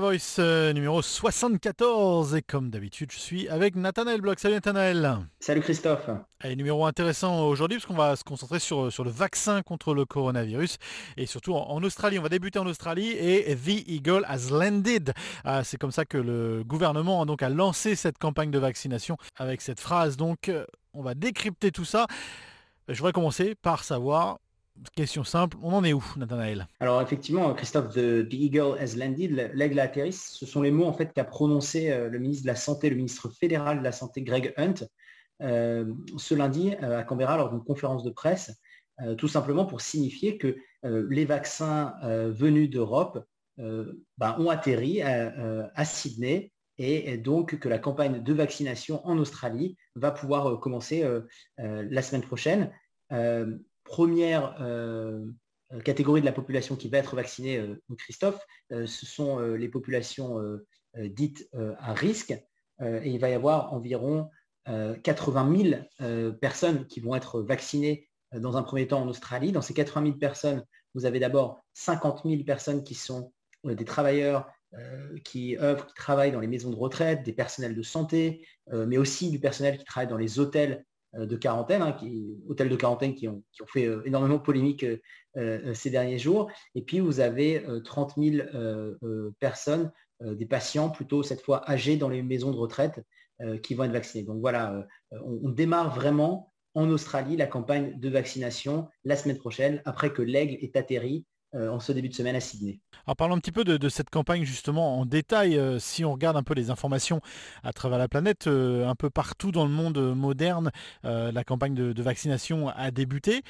Voice euh, numéro 74 et comme d'habitude je suis avec Nathanaël Bloch. Salut Nathanaël. Salut Christophe. Allez, numéro intéressant aujourd'hui parce qu'on va se concentrer sur, sur le vaccin contre le coronavirus et surtout en, Australie. On va débuter en Australie et The Eagle has landed. Ah, c'est comme ça que le gouvernement donc, a lancé cette campagne de vaccination avec cette phrase. Donc euh, on va décrypter tout ça. Je voudrais commencer par savoir Question simple, on en est où, Nathanaël? Alors effectivement, Christophe, the, Eagle has landed, l'aigle a atterri, ce sont les mots en fait qu'a prononcé euh, le ministre de la Santé, le ministre fédéral de la Santé, Greg Hunt, euh, ce lundi euh, à Canberra lors d'une conférence de presse, tout simplement pour signifier que les vaccins venus d'Europe ben, ont atterri à Sydney et donc que la campagne de vaccination en Australie va pouvoir commencer la semaine prochaine première euh, catégorie de la population qui va être vaccinée, euh, Christophe, euh, ce sont les populations dites à risque. et il va y avoir environ 80 000 personnes qui vont être vaccinées dans un premier temps en Australie. Dans ces 80 000 personnes, vous avez d'abord 50 000 personnes qui sont des travailleurs qui œuvrent, qui travaillent dans les maisons de retraite, des personnels de santé, mais aussi du personnel qui travaille dans les hôtels euh, de quarantaine, hein, hôtels de quarantaine qui ont, fait euh, énormément polémique euh, ces derniers jours. Et puis vous avez 30 000 personnes, des patients plutôt cette fois âgés dans les maisons de retraite qui vont être vaccinés. Donc voilà, on, démarre vraiment en Australie la campagne de vaccination la semaine prochaine, après que l'aigle est atterri euh, en ce début de semaine à Sydney. Alors parlons un petit peu de, cette campagne justement en détail. Euh, si on regarde un peu les informations à travers la planète, euh, un peu partout dans le monde moderne, la campagne de, vaccination a débuté.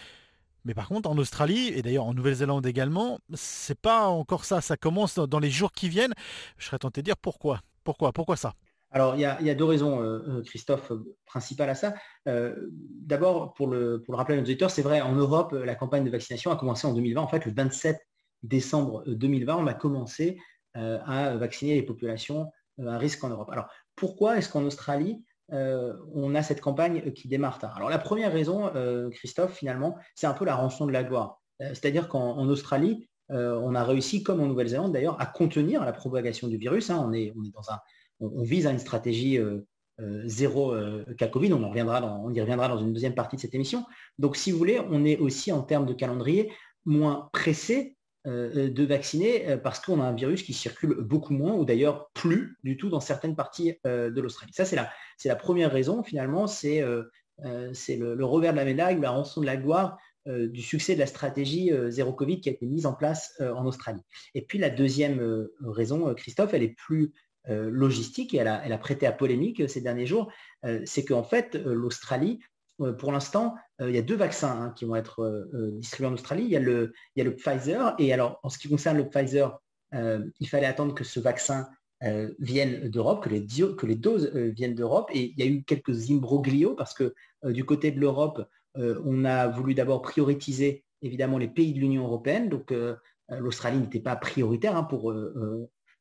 Mais par contre, en Australie et d'ailleurs en Nouvelle-Zélande également, c'est pas encore ça. Ça commence dans les jours qui viennent. Je serais tenté de dire pourquoi. Pourquoi? Pourquoi ça? Alors, il y, a, deux raisons, euh, euh, Christophe, principales à ça. Euh, d'abord, pour le, rappeler à nos auditeurs, c'est vrai, en Europe, la campagne de vaccination a commencé en 2020. En fait, le 27 décembre 2020, on a commencé à vacciner les populations à risque en Europe. Alors, pourquoi est-ce qu'en Australie, on a cette campagne qui démarre tard? Alors, la première raison, Christophe, finalement, c'est un peu la rançon de la gloire. C'est-à-dire qu'en Australie, on a réussi, comme en Nouvelle-Zélande d'ailleurs, à contenir la propagation du virus. Hein. on est dans un on, vise à une stratégie euh, euh, zéro euh, cas Covid. On, y reviendra dans une deuxième partie de cette émission. Donc, si vous voulez, on est aussi en termes de calendrier moins pressé de vacciner parce qu'on a un virus qui circule beaucoup moins ou d'ailleurs plus du tout dans certaines parties de l'Australie. Ça, c'est la, première raison finalement, c'est, c'est le, revers de la médaille, la rançon de la gloire du succès de la stratégie zéro Covid qui a été mise en place en Australie. Et puis la deuxième raison, Christophe, elle est plus euh, logistique, et elle a, prêté à polémique euh, ces derniers jours, euh, c'est qu'en fait, l'Australie, pour l'instant, il y a deux vaccins hein, qui vont être distribués en Australie. Il y, a le, Pfizer, et alors en ce qui concerne le Pfizer, il fallait attendre que ce vaccin vienne d'Europe, que les, que les doses viennent d'Europe, et il y a eu quelques imbroglios parce que du côté de l'Europe, on a voulu d'abord prioriser évidemment les pays de l'Union européenne, donc l'Australie n'était pas prioritaire hein, pour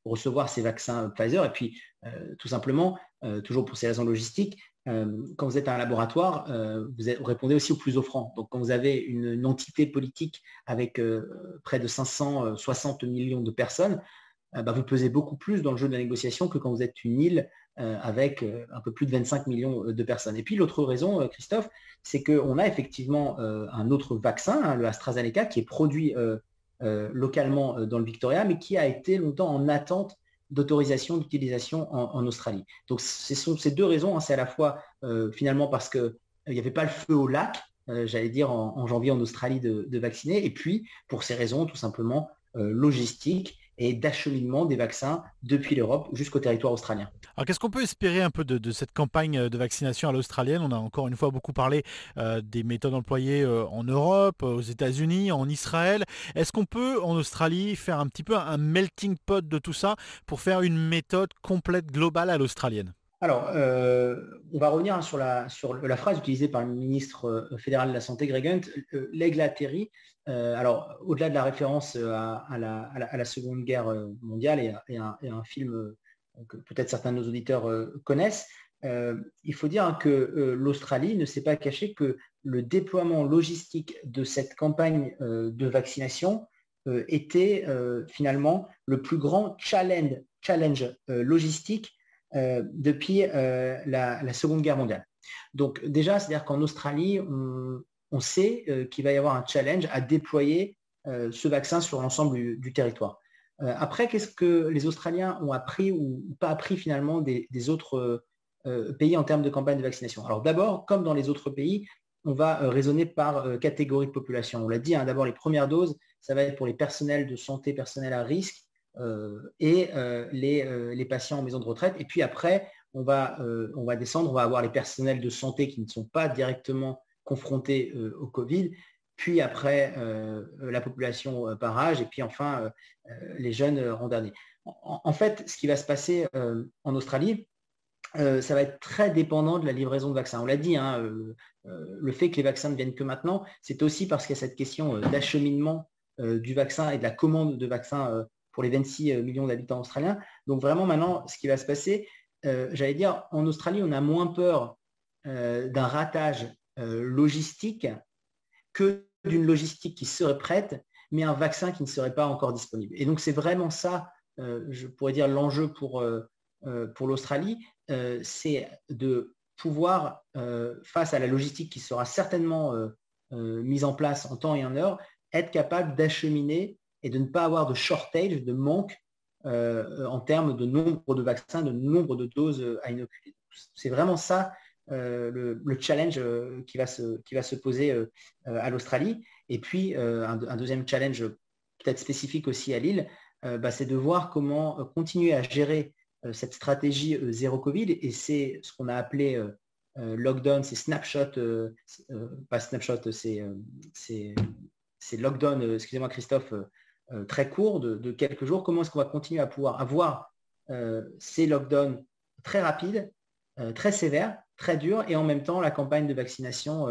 recevoir ces vaccins Pfizer. Et puis, euh, tout simplement, euh, toujours pour ces raisons logistiques, euh, quand vous êtes un laboratoire, vous, répondez aussi au plus offrant. Donc, quand vous avez une, entité politique avec près de 560 millions de personnes, bah, vous pesez beaucoup plus dans le jeu de la négociation que quand vous êtes une île avec un peu plus de 25 millions de personnes. Et puis l'autre raison, Christophe, c'est qu'on a effectivement un autre vaccin, hein, le AstraZeneca, qui est produit localement euh, dans le Victoria, mais qui a été longtemps en attente d'autorisation d'utilisation en, Australie. Donc ces deux raisons. Hein. C'est à la fois euh, finalement parce qu'il n'y avait pas le feu au lac, j'allais dire en, janvier en Australie de, vacciner, et puis pour ces raisons tout simplement logistiques et d'acheminement des vaccins depuis l'Europe jusqu'au territoire australien. Alors qu'est-ce qu'on peut espérer un peu de, cette campagne de vaccination à l'australienne? On a encore une fois beaucoup parlé euh, des méthodes employées euh, en Europe, aux États-Unis, en Israël. Est-ce qu'on peut en Australie faire un petit peu un melting pot de tout ça pour faire une méthode complète globale à l'australienne? Alors, euh, on va revenir hein, sur, la, sur la phrase utilisée par le ministre euh, fédéral de la Santé, Greg Hunt, euh, l'aigle atterri. Alors, au-delà de la référence à, la, Seconde Guerre mondiale et un, film que peut-être certains de nos auditeurs connaissent, il faut dire que l'Australie ne s'est pas caché que le déploiement logistique de cette campagne de vaccination était finalement le plus grand challenge challenge logistique depuis la, Seconde Guerre mondiale. Donc déjà, c'est-à-dire qu'en Australie, on, sait qu'il va y avoir un challenge à déployer ce vaccin sur l'ensemble du, territoire. après, qu'est-ce que les Australiens ont appris ou pas appris finalement des, autres pays en termes de campagne de vaccination? Alors d'abord, comme dans les autres pays, on va raisonner par catégorie de population. On l'a dit, hein, d'abord les premières doses, ça va être pour les personnels de santé, personnels à risque et les, patients en maison de retraite. Et puis après, on va, on va descendre, on va avoir les personnels de santé qui ne sont pas directement confrontés au Covid, puis après la population par âge, et puis enfin les jeunes en dernier. En, fait, ce qui va se passer en Australie, ça va être très dépendant de la livraison de vaccins. On l'a dit, hein, le fait que les vaccins ne viennent que maintenant, c'est aussi parce qu'il y a cette question d'acheminement du vaccin et de la commande de vaccins pour les 26 millions d'habitants australiens. Donc vraiment maintenant, ce qui va se passer, j'allais dire, en Australie, on a moins peur d'un ratage logistique que d'une logistique qui serait prête, mais un vaccin qui ne serait pas encore disponible. Et donc c'est vraiment ça, je pourrais dire, l'enjeu pour, pour l'Australie, c'est de pouvoir, face à la logistique qui sera certainement mise en place en temps et en heure, être capable d'acheminer et de ne pas avoir de shortage, de manque en termes de nombre de vaccins, de nombre de doses à inoculer. C'est vraiment ça le, challenge qui, va se, qui va se poser à l'Australie. Et puis, un, deuxième challenge peut-être spécifique aussi à Lille, bah, c'est de voir comment continuer à gérer cette stratégie zéro Covid. Et c'est ce qu'on a appelé lockdown, c'est snapshot, pas snapshot, c'est lockdown, excusez-moi Christophe, très court de, quelques jours. Comment est-ce qu'on va continuer à pouvoir avoir ces lockdowns très rapides, très sévères, très durs, et en même temps la campagne de vaccination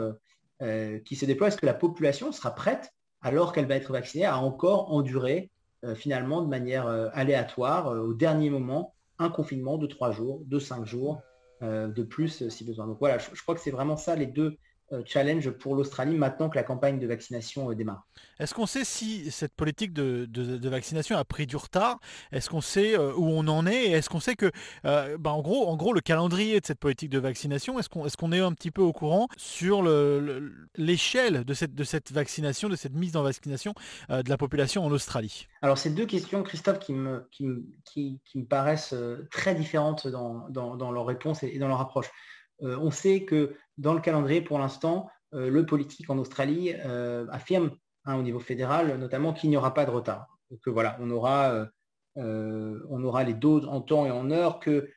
qui se déploie Est-ce que la population sera prête, alors qu'elle va être vaccinée, à encore endurer finalement de manière aléatoire, au dernier moment, un confinement de trois jours, de cinq jours, euh, de plus euh, si besoin? Donc voilà, je crois que c'est vraiment ça les deux euh, challenge pour l'Australie maintenant que la campagne de vaccination euh, démarre. Est-ce qu'on sait si cette politique de, vaccination a pris du retard? Est-ce qu'on sait euh, où on en est? Est-ce qu'on sait que, bah, en, gros, en gros, le calendrier de cette politique de vaccination, est-ce qu'on est, un petit peu au courant sur l'échelle de, cette, de cette vaccination, de cette mise en vaccination de la population en Australie? Alors, c'est deux questions, Christophe, qui me, qui, me paraissent très différentes dans, dans, leur réponse et dans leur approche. on sait que dans le calendrier, pour l'instant, euh, le politique en Australie euh, affirme hein, au niveau fédéral notamment qu'il n'y aura pas de retard. Que voilà, on aura, euh, les doses en temps et en heure, que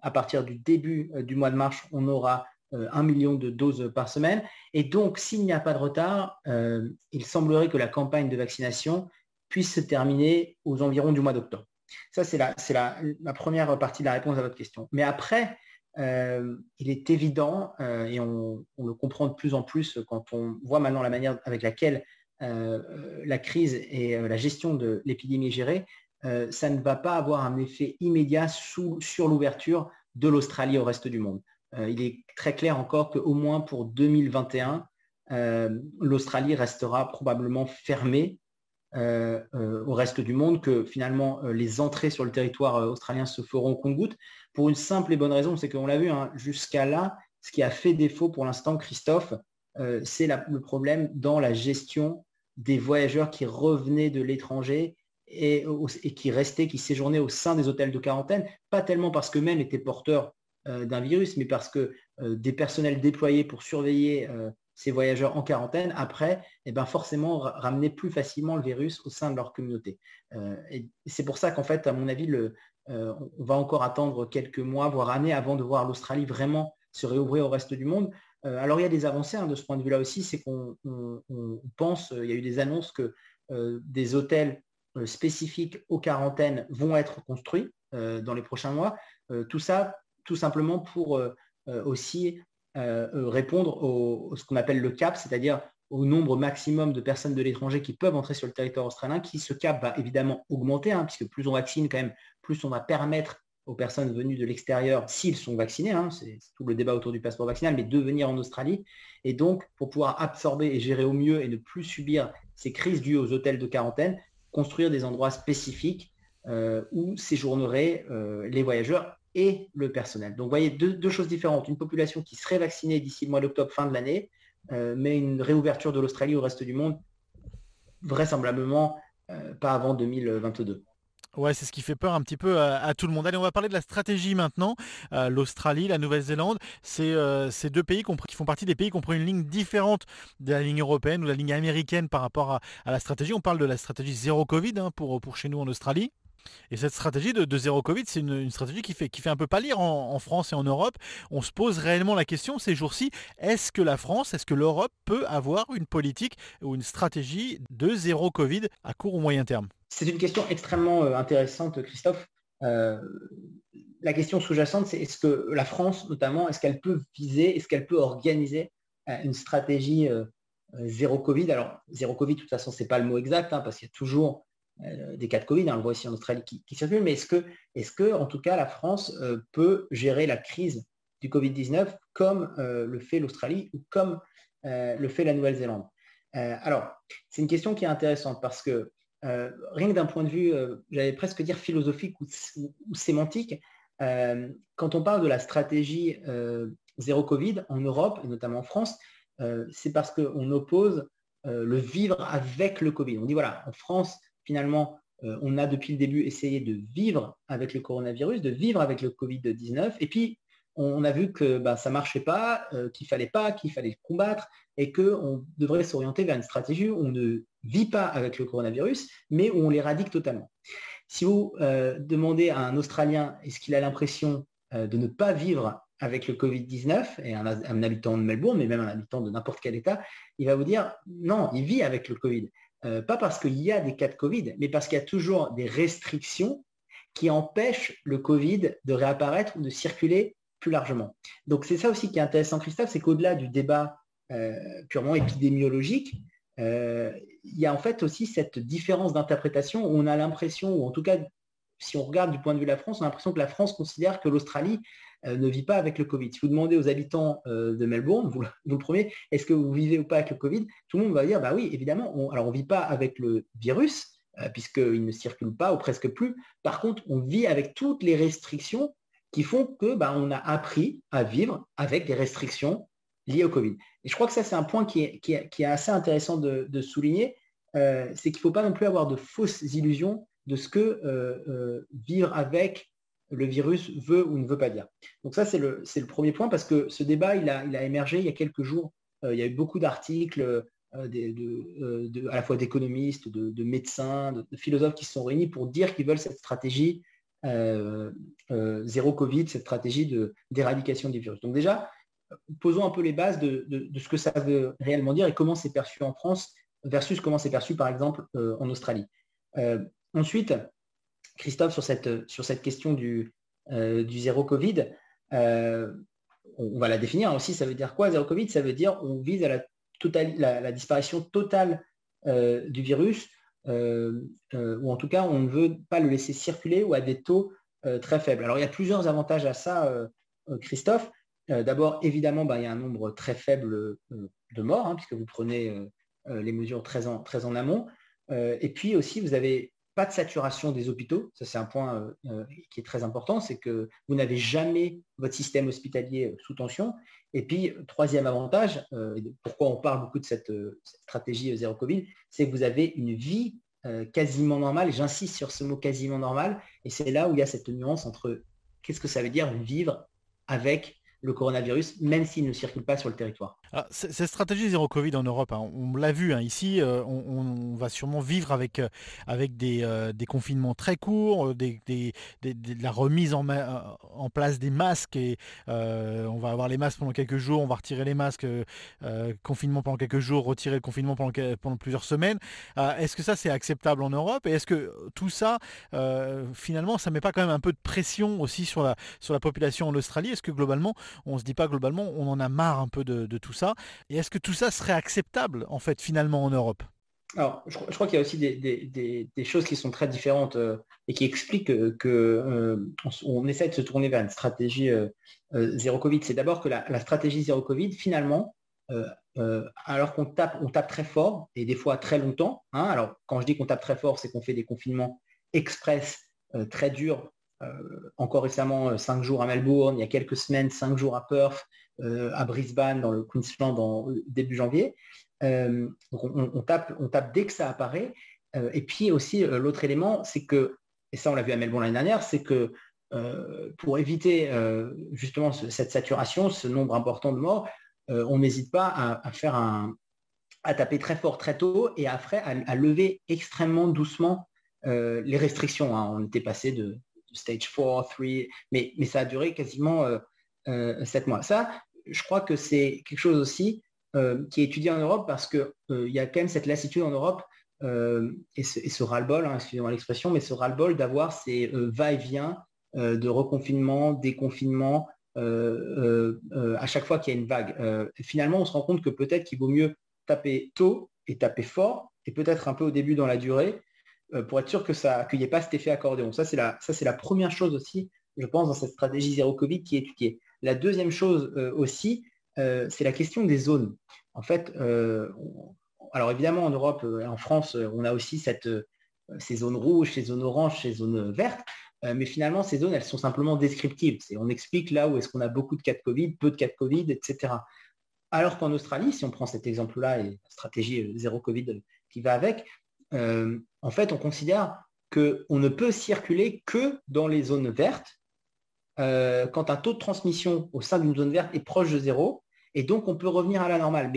à partir du début du mois de mars, on aura un million de doses par semaine. Et donc, s'il n'y a pas de retard, il semblerait que la campagne de vaccination puisse se terminer aux environs du mois d'octobre. Ça, c'est la, première partie de la réponse à votre question. Mais après, euh, il est évident, euh, et on, le comprend de plus en plus quand on voit maintenant la manière avec laquelle euh, la crise et la gestion de l'épidémie est gérée, ça ne va pas avoir un effet immédiat sur l'ouverture de l'Australie au reste du monde. il est très clair encore qu'au moins pour 2021, l'Australie restera probablement fermée au reste du monde, que finalement les entrées sur le territoire australien se feront compte-gouttes pour une simple et bonne raison, c'est qu'on l'a vu, hein, jusqu'à là, ce qui a fait défaut pour l'instant, Christophe, euh, c'est le problème dans la gestion des voyageurs qui revenaient de l'étranger et, qui restaient, qui séjournaient au sein des hôtels de quarantaine, pas tellement parce qu'eux-mêmes étaient porteurs euh, d'un virus, mais parce que euh, des personnels déployés pour surveiller ces voyageurs en quarantaine, après, eh ben forcément, ramener plus facilement le virus au sein de leur communauté. et c'est pour ça qu'en fait, à mon avis, euh, on va encore attendre quelques mois, voire années, avant de voir l'Australie vraiment se réouvrir au reste du monde. Euh, alors il y a des avancées hein, de ce point de vue-là aussi, c'est qu'on pense, il y a eu des annonces que euh, des hôtels spécifiques aux quarantaines vont être construits dans les prochains mois. tout ça, tout simplement pour aussi répondre au, ce qu'on appelle le cap, c'est-à-dire au nombre maximum de personnes de l'étranger qui peuvent entrer sur le territoire australien, qui ce cap va évidemment augmenter, hein, puisque plus on vaccine quand même, plus on va permettre aux personnes venues de l'extérieur, s'ils sont vaccinés, hein, c'est tout le débat autour du passeport vaccinal, mais de venir en Australie. Et donc, pour pouvoir absorber et gérer au mieux et ne plus subir ces crises dues aux hôtels de quarantaine, construire des endroits spécifiques où séjourneraient les voyageurs et le personnel. Donc vous voyez deux, choses différentes. Une population qui serait vaccinée d'ici le mois d'octobre, fin de l'année, mais une réouverture de l'Australie au reste du monde, vraisemblablement pas avant 2022. Ouais, c'est ce qui fait peur un petit peu à, tout le monde. Allez, on va parler de la stratégie maintenant. Euh, L'Australie, la Nouvelle-Zélande, c'est euh, ces deux pays qui font partie des pays qui ont pris une ligne différente de la ligne européenne ou la ligne américaine par rapport à, la stratégie. On parle de la stratégie zéro Covid hein, pour, pour chez nous en Australie. Et cette stratégie de, zéro Covid, c'est une, stratégie qui fait, qui fait un peu pâlir en, France et en Europe. On se pose réellement la question ces jours-ci, est-ce que la France, est-ce que l'Europe peut avoir une politique ou une stratégie de zéro Covid à court ou moyen terme? C'est une question extrêmement euh, intéressante, Christophe. Euh, la question sous-jacente, c'est est-ce que la France, notamment, est-ce qu'elle peut viser, est-ce qu'elle peut organiser euh, une stratégie zéro Covid? Alors, zéro Covid, de toute façon, ce n'est pas le mot exact, hein, parce qu'il y a toujours des cas de Covid, hein, on le voit ici en Australie qui, circulent, mais est-ce que, en tout cas, la France peut gérer la crise du Covid-19 comme le fait l'Australie ou comme le fait la Nouvelle-Zélande? Alors, c'est une question qui est intéressante parce que euh, rien que d'un point de vue, euh, j'allais presque dire philosophique ou, sémantique, euh, quand on parle de la stratégie zéro Covid en Europe et notamment en France, c'est parce qu'on oppose le vivre avec le Covid. On dit voilà, en France, finalement, on a depuis le début essayé de vivre avec le coronavirus, de vivre avec le Covid-19, et puis on a vu que bah, ça ne marchait pas, qu'il ne fallait pas, qu'il fallait combattre, et qu'on devrait s'orienter vers une stratégie où on ne vit pas avec le coronavirus, mais où on l'éradique totalement. Si vous euh, demandez à un Australien est-ce qu'il a l'impression euh, de ne pas vivre avec le Covid-19, et un, habitant de Melbourne, mais même un habitant de n'importe quel État, il va vous dire non, il vit avec le Covid. Euh, pas parce qu'il y a des cas de Covid, mais parce qu'il y a toujours des restrictions qui empêchent le Covid de réapparaître ou de circuler plus largement. Donc c'est ça aussi qui est intéressant, Christophe, c'est qu'au-delà du débat purement épidémiologique, euh, il y a en fait aussi cette différence d'interprétation où on a l'impression, ou en tout cas, si on regarde du point de vue de la France, on a l'impression que la France considère que l'Australie euh, ne vit pas avec le Covid. Si vous demandez aux habitants euh, de Melbourne, vous, le premier, est-ce que vous vivez ou pas avec le Covid Tout le monde va dire, bah oui, évidemment, alors on ne vit pas avec le virus, puisqu'il ne circule pas ou presque plus. Par contre, on vit avec toutes les restrictions qui font que bah, on a appris à vivre avec des restrictions liées au Covid. Et je crois que ça, c'est un point qui est, assez intéressant de, souligner, euh, c'est qu'il ne faut pas non plus avoir de fausses illusions de ce que euh, euh, vivre avec le virus veut ou ne veut pas dire. Donc ça, c'est le, premier point, parce que ce débat, il a, émergé il y a quelques jours. il y a eu beaucoup d'articles, à la fois d'économistes, de, médecins, de, philosophes qui se sont réunis pour dire qu'ils veulent cette stratégie zéro Covid, cette stratégie d'éradication du virus. Donc déjà, posons un peu les bases de, ce que ça veut réellement dire et comment c'est perçu en France versus comment c'est perçu par exemple euh, en Australie. Euh, ensuite, Christophe, sur cette, question du, euh, zéro Covid, on, va la définir aussi, ça veut dire quoi zéro Covid? Ça veut dire on vise à la, disparition totale du virus, ou en tout cas on ne veut pas le laisser circuler ou à des taux très faibles. Alors il y a plusieurs avantages à ça, Christophe. Euh, d'abord, évidemment, bah, il y a un nombre très faible euh, de morts, hein, puisque vous prenez euh, les mesures très en, amont. et puis aussi, vous n'avez pas de saturation des hôpitaux. Ça, c'est un point qui est très important, c'est que vous n'avez jamais votre système hospitalier sous tension. Et puis, troisième avantage, pourquoi on parle beaucoup de cette, stratégie zéro Covid, c'est que vous avez une vie quasiment normale, j'insiste sur ce mot quasiment normal, et c'est là où il y a cette nuance entre qu'est-ce que ça veut dire vivre avec le coronavirus, même s'il ne circule pas sur le territoire. Ah, cette stratégie zéro Covid en Europe, hein, on l'a vu hein, ici, euh, on, va sûrement vivre avec, euh, avec euh, des, confinements très courts, de la remise en, place des masques et on va avoir les masques pendant quelques jours, on va retirer les masques, confinement pendant quelques jours, retirer le confinement pendant, plusieurs semaines. est-ce que ça c'est acceptable en Europe? Et est-ce que tout ça, finalement, ça met pas quand même un peu de pression aussi sur la, sur la population en Australie? Est-ce que globalement, on se dit pas globalement, on en a marre un peu de tout ça? Et est-ce que tout ça serait acceptable, en fait, finalement, en Europe? Alors, je, crois qu'il y a aussi des, choses qui sont très différentes euh, et qui expliquent que euh, on, essaie de se tourner vers une stratégie euh, zéro Covid. C'est d'abord que la, stratégie zéro Covid, finalement, alors qu'on tape, on tape très fort et des fois très longtemps. Hein, alors, quand je dis qu'on tape très fort, c'est qu'on fait des confinements express très dures. Encore récemment, cinq jours à Melbourne, il y a quelques semaines, cinq jours à Perth, à Brisbane, dans le Queensland, en début janvier. on, tape, dès que ça apparaît. et puis aussi, l'autre élément, c'est que, et ça on l'a vu à Melbourne l'année dernière, c'est que pour éviter justement cette saturation, ce nombre important de morts, on n'hésite pas à, faire un, à taper très fort très tôt et après à, lever extrêmement doucement euh, les restrictions. Hein. On était passé de, stage 4, 3, mais, mais ça a duré quasiment euh, euh, 7 mois. Ça, je crois que c'est quelque chose aussi euh, qui est étudié en Europe parce qu'il il y a quand même cette lassitude en Europe et ce, et ce ras-le-bol, hein, excusez-moi l'expression, mais ce ras-le-bol d'avoir ces va-et-vient de reconfinement, déconfinement, à chaque fois qu'il y a une vague. finalement, on se rend compte que peut-être qu'il vaut mieux taper tôt et taper fort, et peut-être un peu au début dans la durée, euh, pour être sûr que ça qu'il n'y ait pas cet effet accordéon. Ça, c'est la, la première chose aussi, je pense, dans cette stratégie zéro Covid qui est étudiée. La deuxième chose euh, aussi, euh, c'est la question des zones. En fait, alors évidemment, en Europe et en France, on a aussi ces zones rouges, ces zones oranges, ces zones vertes. mais finalement, ces zones, elles sont simplement descriptives. On explique là où est-ce qu'on a beaucoup de cas de Covid, peu de cas de Covid, etc. Alors qu'en Australie, si on prend cet exemple-là et la stratégie euh, zéro Covid euh, qui va avec, euh, en fait, on considère qu'on ne peut circuler que dans les zones vertes quand un taux de transmission au sein d'une zone verte est proche de zéro, et donc on peut revenir à la normale.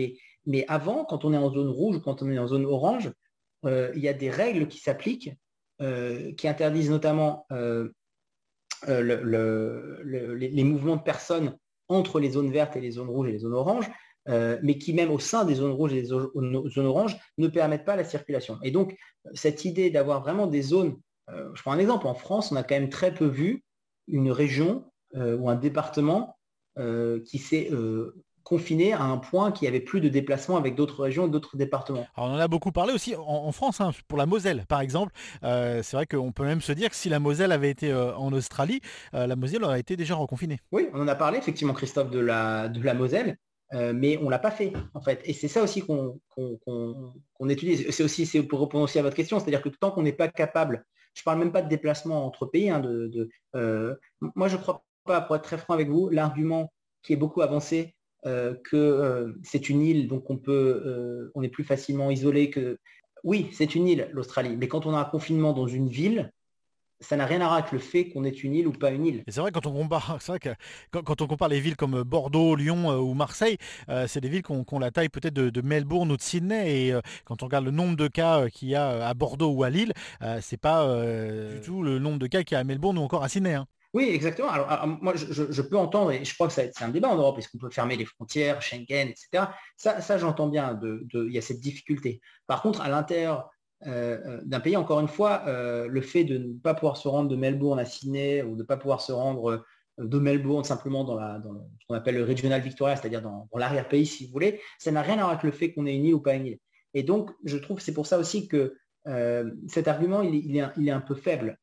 Mais, avant, quand on est en zone rouge ou quand on est en zone orange, il y a des règles qui s'appliquent, qui interdisent notamment les mouvements de personnes entre les zones vertes et les zones rouges et les zones oranges, euh, mais qui même au sein des zones rouges et des zones oranges ne permettent pas la circulation. Et donc, cette idée d'avoir vraiment des zones, euh, je prends un exemple, en France, on a quand même très peu vu une région euh, ou un département qui s'est confiné à un point qui avait plus de déplacements avec d'autres régions, d'autres départements. on en a beaucoup parlé aussi en, France, hein, pour la Moselle par exemple. c'est vrai qu'on peut même se dire que si la Moselle avait été en Australie, la Moselle aurait été déjà reconfinée. Oui, on en a parlé effectivement, Christophe, de la, de la Moselle. Euh, mais on ne l'a pas fait, en fait. Et c'est ça aussi qu'on étudie. C'est aussi pour répondre aussi à votre question, c'est-à-dire que tant qu'on n'est pas capable, je ne parle même pas de déplacement entre pays, hein, euh, moi je ne crois pas, pour être très franc avec vous, l'argument qui est beaucoup avancé, euh, que c'est une île, donc on peut, on est plus facilement isolé que. Oui, c'est une île, l'Australie, mais quand on a un confinement dans une ville, ça n'a rien à voir avec le fait qu'on est une île ou pas une île. C'est vrai quand on compare, vrai que quand, on compare les villes comme Bordeaux, Lyon euh, ou Marseille, euh, c'est des villes qui ont, la taille peut-être de, Melbourne ou de Sydney. Et euh, quand on regarde le nombre de cas qu'il y a à Bordeaux ou à Lille, c'est pas du tout le nombre de cas qu'il y a à Melbourne ou encore à Sydney. Hein. Oui, exactement. Alors, moi, je, peux entendre, et je crois que c'est un débat en Europe, est-ce qu'on peut fermer les frontières, Schengen, etc. Ça, ça j'entends bien, il y a cette difficulté. Par contre, à l'intérieur euh, euh, d'un pays. Encore une fois, euh, le fait de ne pas pouvoir se rendre de Melbourne à Sydney ou de ne pas pouvoir se rendre de Melbourne simplement dans, ce qu'on appelle le Regional Victoria, c'est-à-dire dans, l'arrière-pays, si vous voulez, ça n'a rien à voir avec le fait qu'on est une île ou pas une île. Et donc, je trouve c'est pour ça aussi que cet argument, il, est, un peu faible.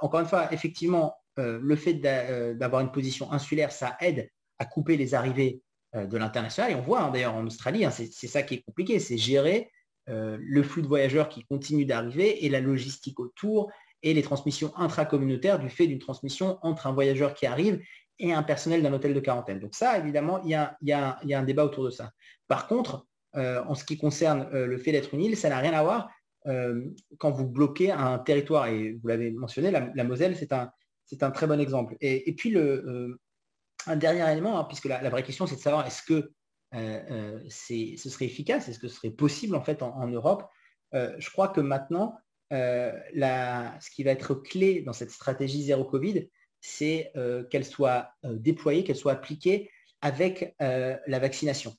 encore une fois, effectivement, le fait d'avoir une position insulaire, ça aide à couper les arrivées de l'international. Et on voit hein, d'ailleurs en Australie, hein, c'est ça qui est compliqué, c'est gérer euh, le flux de voyageurs qui continue d'arriver et la logistique autour et les transmissions intracommunautaires du fait d'une transmission entre un voyageur qui arrive et un personnel d'un hôtel de quarantaine. Donc ça, évidemment, il y, a, un débat autour de ça. Par contre, euh, en ce qui concerne euh, le fait d'être une île, ça n'a rien à voir quand vous bloquez un territoire. Et vous l'avez mentionné, la, Moselle, c'est un, un, très bon exemple. Et, puis, le, un dernier élément, hein, puisque la, vraie question, c'est de savoir est-ce que ce serait efficace Est-ce que ce serait possible en fait en, Europe. Euh, Je crois que maintenant, ce qui va être clé dans cette stratégie zéro Covid, c'est qu'elle soit déployée, qu'elle soit appliquée avec la vaccination.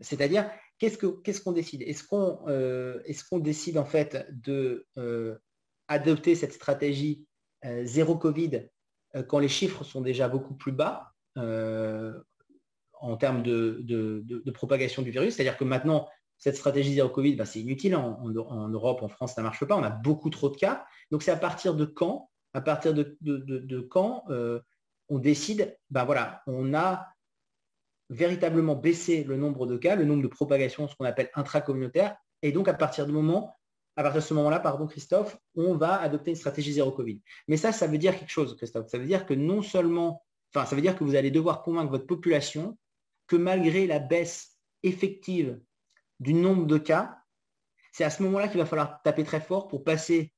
C'est-à-dire, qu'est-ce qu'on décide? Est-ce qu'on décide en fait cette stratégie zéro Covid quand les chiffres sont déjà beaucoup plus bas? En termes de, propagation du virus. C'est-à-dire que maintenant, cette stratégie zéro Covid, bah, c'est inutile. En, Europe, en France, ça ne marche pas. On a beaucoup trop de cas. Donc, c'est à partir de quand À partir de, quand euh, on décide, ben voilà, on a véritablement baissé le nombre de cas, le nombre de propagations, ce qu'on appelle intracommunautaire. Et donc, à partir du moment à partir de ce moment-là, pardon Christophe, on va adopter une stratégie zéro Covid. Mais ça, ça veut dire quelque chose, Christophe. Ça veut dire que non seulement, enfin, ça veut dire que vous allez devoir convaincre votre population que malgré la baisse effective du nombre de cas, c'est à ce moment-là qu'il va falloir taper très fort pour passer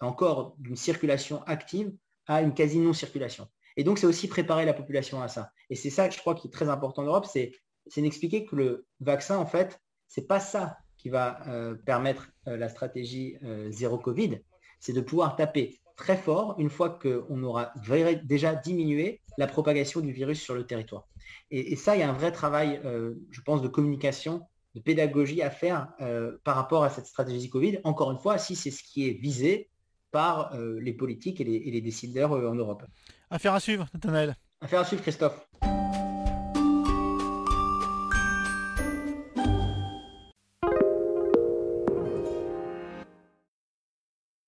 encore d'une circulation active à une quasi non-circulation. Et donc, c'est aussi préparer la population à ça. Et c'est ça, je crois, qui est très important en Europe, c'est d'expliquer que le vaccin, en fait, c'est pas ça qui va euh, permettre euh, la stratégie euh, zéro Covid, c'est de pouvoir taper très fort une fois qu'on aura déjà diminué la propagation du virus sur le territoire. Et, ça, il y a un vrai travail, je pense, de communication, de pédagogie à faire par rapport à cette stratégie Covid. Encore une fois, si c'est ce qui est visé par les politiques et les, et les décideurs en Europe. Affaire à suivre, Nathanaël. Affaire à suivre, Christophe.